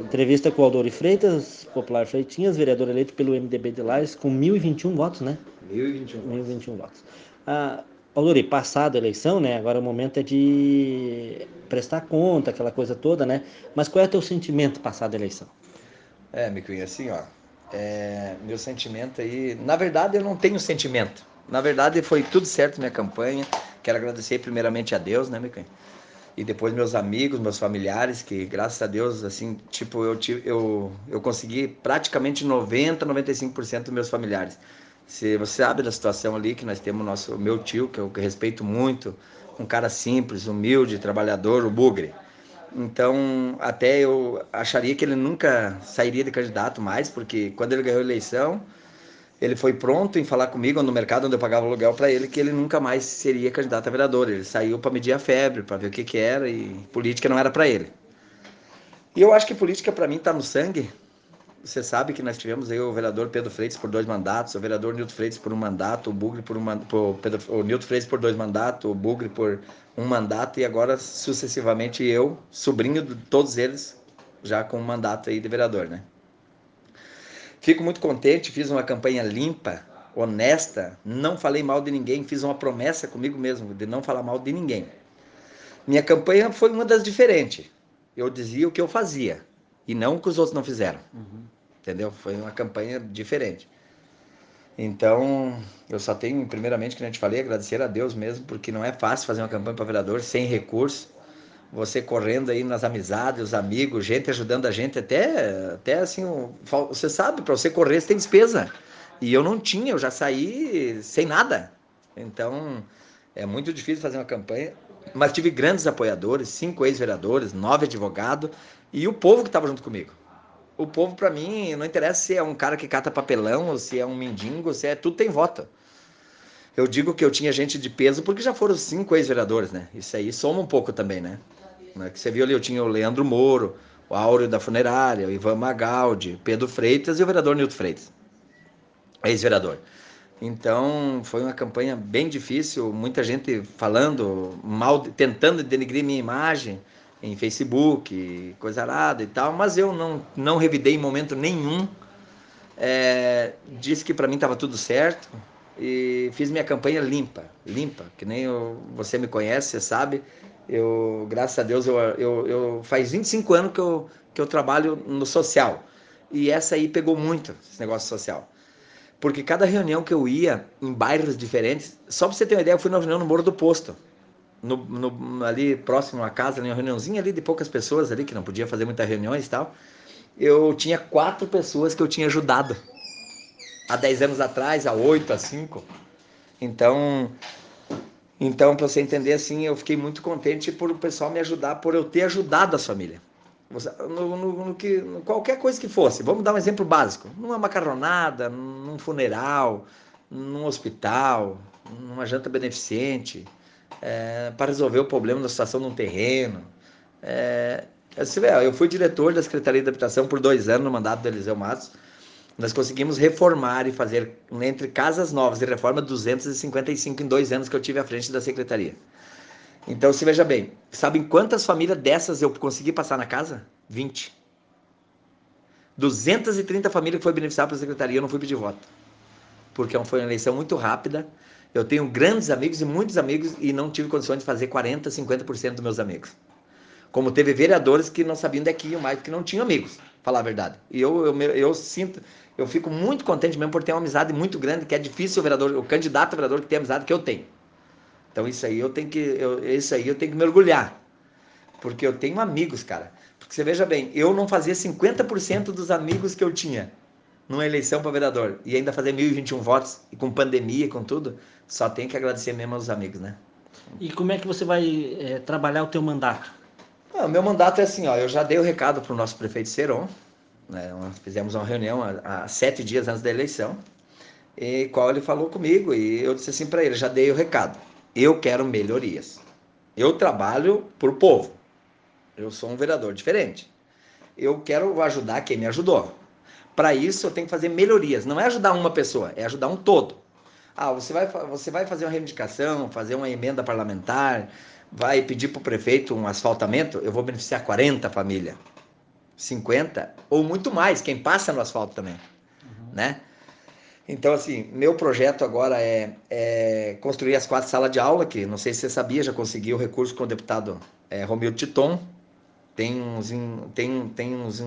Entrevista com o Aldori Freitas, Popular Freitinhas, vereador eleito pelo MDB de Lares, com 1.021 votos, né? 1.021 1.021 votos. Ah, Aldori, passada a eleição, né? Agora o momento é de prestar conta, aquela coisa toda, né? Mas qual é o teu sentimento passada a eleição? É, me assim, ó. É, meu sentimento aí. Na verdade, eu não tenho sentimento. Na verdade, foi tudo certo minha campanha. Quero agradecer primeiramente a Deus, né, Micael? E depois meus amigos, meus familiares, que graças a Deus, assim, tipo, eu, eu, eu consegui praticamente 90, 95% dos meus familiares. Se você sabe da situação ali que nós temos nosso meu tio, que eu respeito muito, um cara simples, humilde, trabalhador, o Bugre. Então, até eu acharia que ele nunca sairia de candidato mais, porque quando ele ganhou a eleição, ele foi pronto em falar comigo no mercado onde eu pagava aluguel para ele que ele nunca mais seria candidato a vereador. Ele saiu para medir a febre, para ver o que, que era e política não era para ele. E eu acho que política para mim está no sangue. Você sabe que nós tivemos aí o vereador Pedro Freitas por dois mandatos, o vereador Nilton Freitas por um mandato, o Bugre por um mandato, o Nilton Freitas por dois mandatos, o Bugre por um mandato e agora sucessivamente eu, sobrinho de todos eles, já com um mandato aí de vereador, né? Fico muito contente, fiz uma campanha limpa, honesta, não falei mal de ninguém, fiz uma promessa comigo mesmo de não falar mal de ninguém. Minha campanha foi uma das diferentes. Eu dizia o que eu fazia e não o que os outros não fizeram. Uhum. Entendeu? Foi uma campanha diferente. Então, eu só tenho, primeiramente, que a gente falei, agradecer a Deus mesmo, porque não é fácil fazer uma campanha para vereador sem recurso você correndo aí nas amizades, os amigos, gente ajudando a gente, até, até assim, você sabe, para você correr você tem despesa. E eu não tinha, eu já saí sem nada. Então, é muito difícil fazer uma campanha. Mas tive grandes apoiadores, cinco ex-vereadores, nove advogados e o povo que estava junto comigo. O povo, para mim, não interessa se é um cara que cata papelão, ou se é um mendigo, se é tudo tem voto. Eu digo que eu tinha gente de peso porque já foram cinco ex-vereadores, né? Isso aí soma um pouco também, né? Né? Que você viu ali, eu tinha o Leandro Moro, o Áureo da Funerária, o Ivan Magaldi, Pedro Freitas e o vereador Nilton Freitas, ex-vereador. Então, foi uma campanha bem difícil, muita gente falando mal, tentando denegrir minha imagem em Facebook, coisa arada e tal, mas eu não, não revidei em momento nenhum. É, disse que para mim estava tudo certo e fiz minha campanha limpa, limpa, que nem eu, você me conhece, você sabe, eu, graças a Deus, eu, eu, eu faz 25 anos que eu, que eu trabalho no social. E essa aí pegou muito, esse negócio social. Porque cada reunião que eu ia em bairros diferentes, só para você ter uma ideia, eu fui numa reunião no Morro do Posto. No, no, ali próximo à casa, uma reuniãozinha ali de poucas pessoas ali, que não podia fazer muitas reuniões e tal. Eu tinha quatro pessoas que eu tinha ajudado. Há 10 anos atrás, há 8, há 5. Então, então, para você entender assim, eu fiquei muito contente por o pessoal me ajudar, por eu ter ajudado a família. No, no, no que, qualquer coisa que fosse. Vamos dar um exemplo básico: numa macarronada, num funeral, num hospital, numa janta beneficente, é, para resolver o problema da situação num terreno. É, eu fui diretor da Secretaria de Habitação por dois anos no mandato do Eliseu Matos nós conseguimos reformar e fazer entre casas novas e reforma 255 em dois anos que eu tive à frente da secretaria. Então, se veja bem, sabem quantas famílias dessas eu consegui passar na casa? 20. 230 famílias que foi beneficiadas pela secretaria, eu não fui pedir voto. Porque foi uma eleição muito rápida. Eu tenho grandes amigos e muitos amigos e não tive condições de fazer 40, 50% dos meus amigos. Como teve vereadores que não sabiam daqui mais, porque não tinham amigos, falar a verdade. E eu, eu, eu sinto, eu fico muito contente mesmo por ter uma amizade muito grande, que é difícil o vereador, o candidato a vereador que tem a amizade que eu tenho. Então isso aí eu tenho que, eu, isso aí eu tenho que mergulhar. Porque eu tenho amigos, cara. Porque você veja bem, eu não fazia 50% dos amigos que eu tinha numa eleição para vereador e ainda fazer 1.021 votos e com pandemia e com tudo, só tenho que agradecer mesmo aos amigos, né? E como é que você vai é, trabalhar o teu mandato? Ah, o meu mandato é assim, ó, eu já dei o recado para o nosso prefeito Seron, né? Fizemos uma reunião há, há, sete dias antes da eleição, e qual ele falou comigo, e eu disse assim para ele, já dei o recado, eu quero melhorias. Eu trabalho o povo. Eu sou um vereador diferente. Eu quero ajudar quem me ajudou. Para isso, eu tenho que fazer melhorias. Não é ajudar uma pessoa, é ajudar um todo. Ah, você vai, você vai fazer uma reivindicação, fazer uma emenda parlamentar, vai pedir para o prefeito um asfaltamento, eu vou beneficiar 40 famílias. 50 ou muito mais, quem passa no asfalto também, uhum. né? Então, assim, meu projeto agora é, é, construir as quatro salas de aula, que não sei se você sabia, já consegui o recurso com o deputado é, Romildo Titon. Tem uns, tem, tem uns,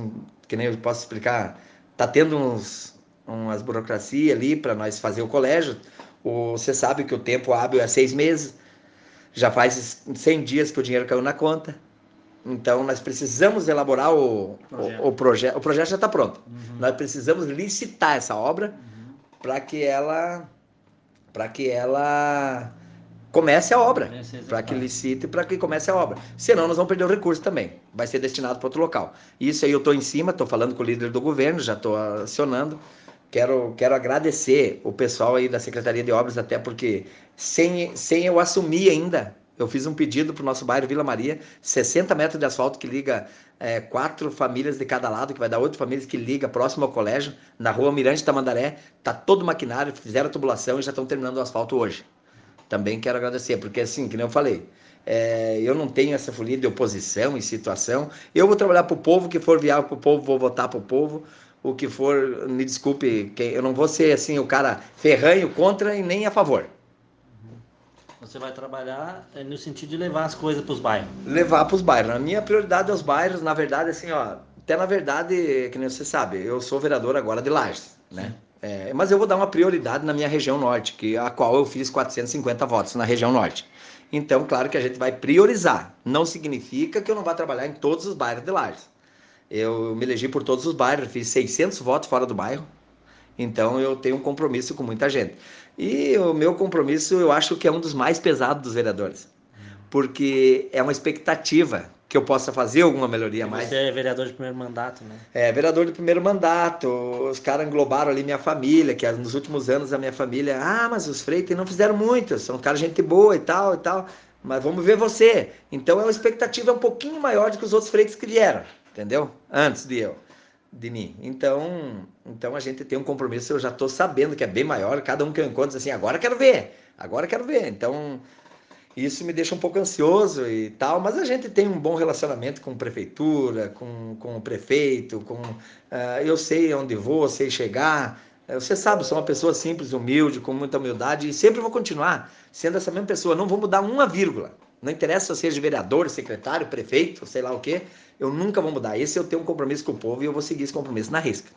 que nem eu posso explicar, tá tendo uns, umas burocracia ali para nós fazer o colégio. O, você sabe que o tempo hábil é seis meses, já faz 100 dias que o dinheiro caiu na conta. Então, nós precisamos elaborar o projeto. O, o, proje o projeto já está pronto. Uhum. Nós precisamos licitar essa obra uhum. para que ela para que ela comece a obra, para que licite e para que comece a obra. Senão nós vamos perder o recurso também. Vai ser destinado para outro local. Isso aí eu estou em cima, estou falando com o líder do governo, já estou acionando. Quero, quero agradecer o pessoal aí da Secretaria de Obras, até porque sem, sem eu assumir ainda eu fiz um pedido para o nosso bairro Vila Maria, 60 metros de asfalto que liga é, quatro famílias de cada lado, que vai dar oito famílias que liga próximo ao colégio, na rua Mirante Tamandaré. Tá todo maquinário, fizeram a tubulação e já estão terminando o asfalto hoje. Também quero agradecer, porque assim, que nem eu falei, é, eu não tenho essa folia de oposição e situação. Eu vou trabalhar para o povo, que for viável para o povo, vou votar para o povo. O que for, me desculpe, eu não vou ser assim o cara ferranho contra e nem a favor. Você vai trabalhar é, no sentido de levar as coisas para os bairros. Levar para os bairros. A minha prioridade é os bairros, na verdade, assim, ó. Até na verdade, que nem você sabe, eu sou vereador agora de Lages, né? É, mas eu vou dar uma prioridade na minha região norte, que a qual eu fiz 450 votos na região norte. Então, claro que a gente vai priorizar. Não significa que eu não vá trabalhar em todos os bairros de Lages. Eu me elegi por todos os bairros, fiz 600 votos fora do bairro. Então, eu tenho um compromisso com muita gente. E o meu compromisso, eu acho que é um dos mais pesados dos vereadores, porque é uma expectativa que eu possa fazer alguma melhoria mais. Você é vereador de primeiro mandato, né? É, vereador de primeiro mandato. Os caras englobaram ali minha família, que nos últimos anos a minha família, ah, mas os Freitas não fizeram muito, são caras gente boa e tal e tal, mas vamos ver você. Então é uma expectativa um pouquinho maior do que os outros Freitas que vieram, entendeu? Antes de eu mim. Então, então a gente tem um compromisso, eu já estou sabendo que é bem maior, cada um que eu encontro assim, agora quero ver, agora quero ver. Então, isso me deixa um pouco ansioso e tal, mas a gente tem um bom relacionamento com a prefeitura, com, com o prefeito, com uh, eu sei onde vou, sei chegar. Uh, você sabe, sou uma pessoa simples, humilde, com muita humildade e sempre vou continuar sendo essa mesma pessoa, não vou mudar uma vírgula. Não interessa se eu seja vereador, secretário, prefeito, sei lá o quê, eu nunca vou mudar. Esse eu tenho um compromisso com o povo e eu vou seguir esse compromisso na risca.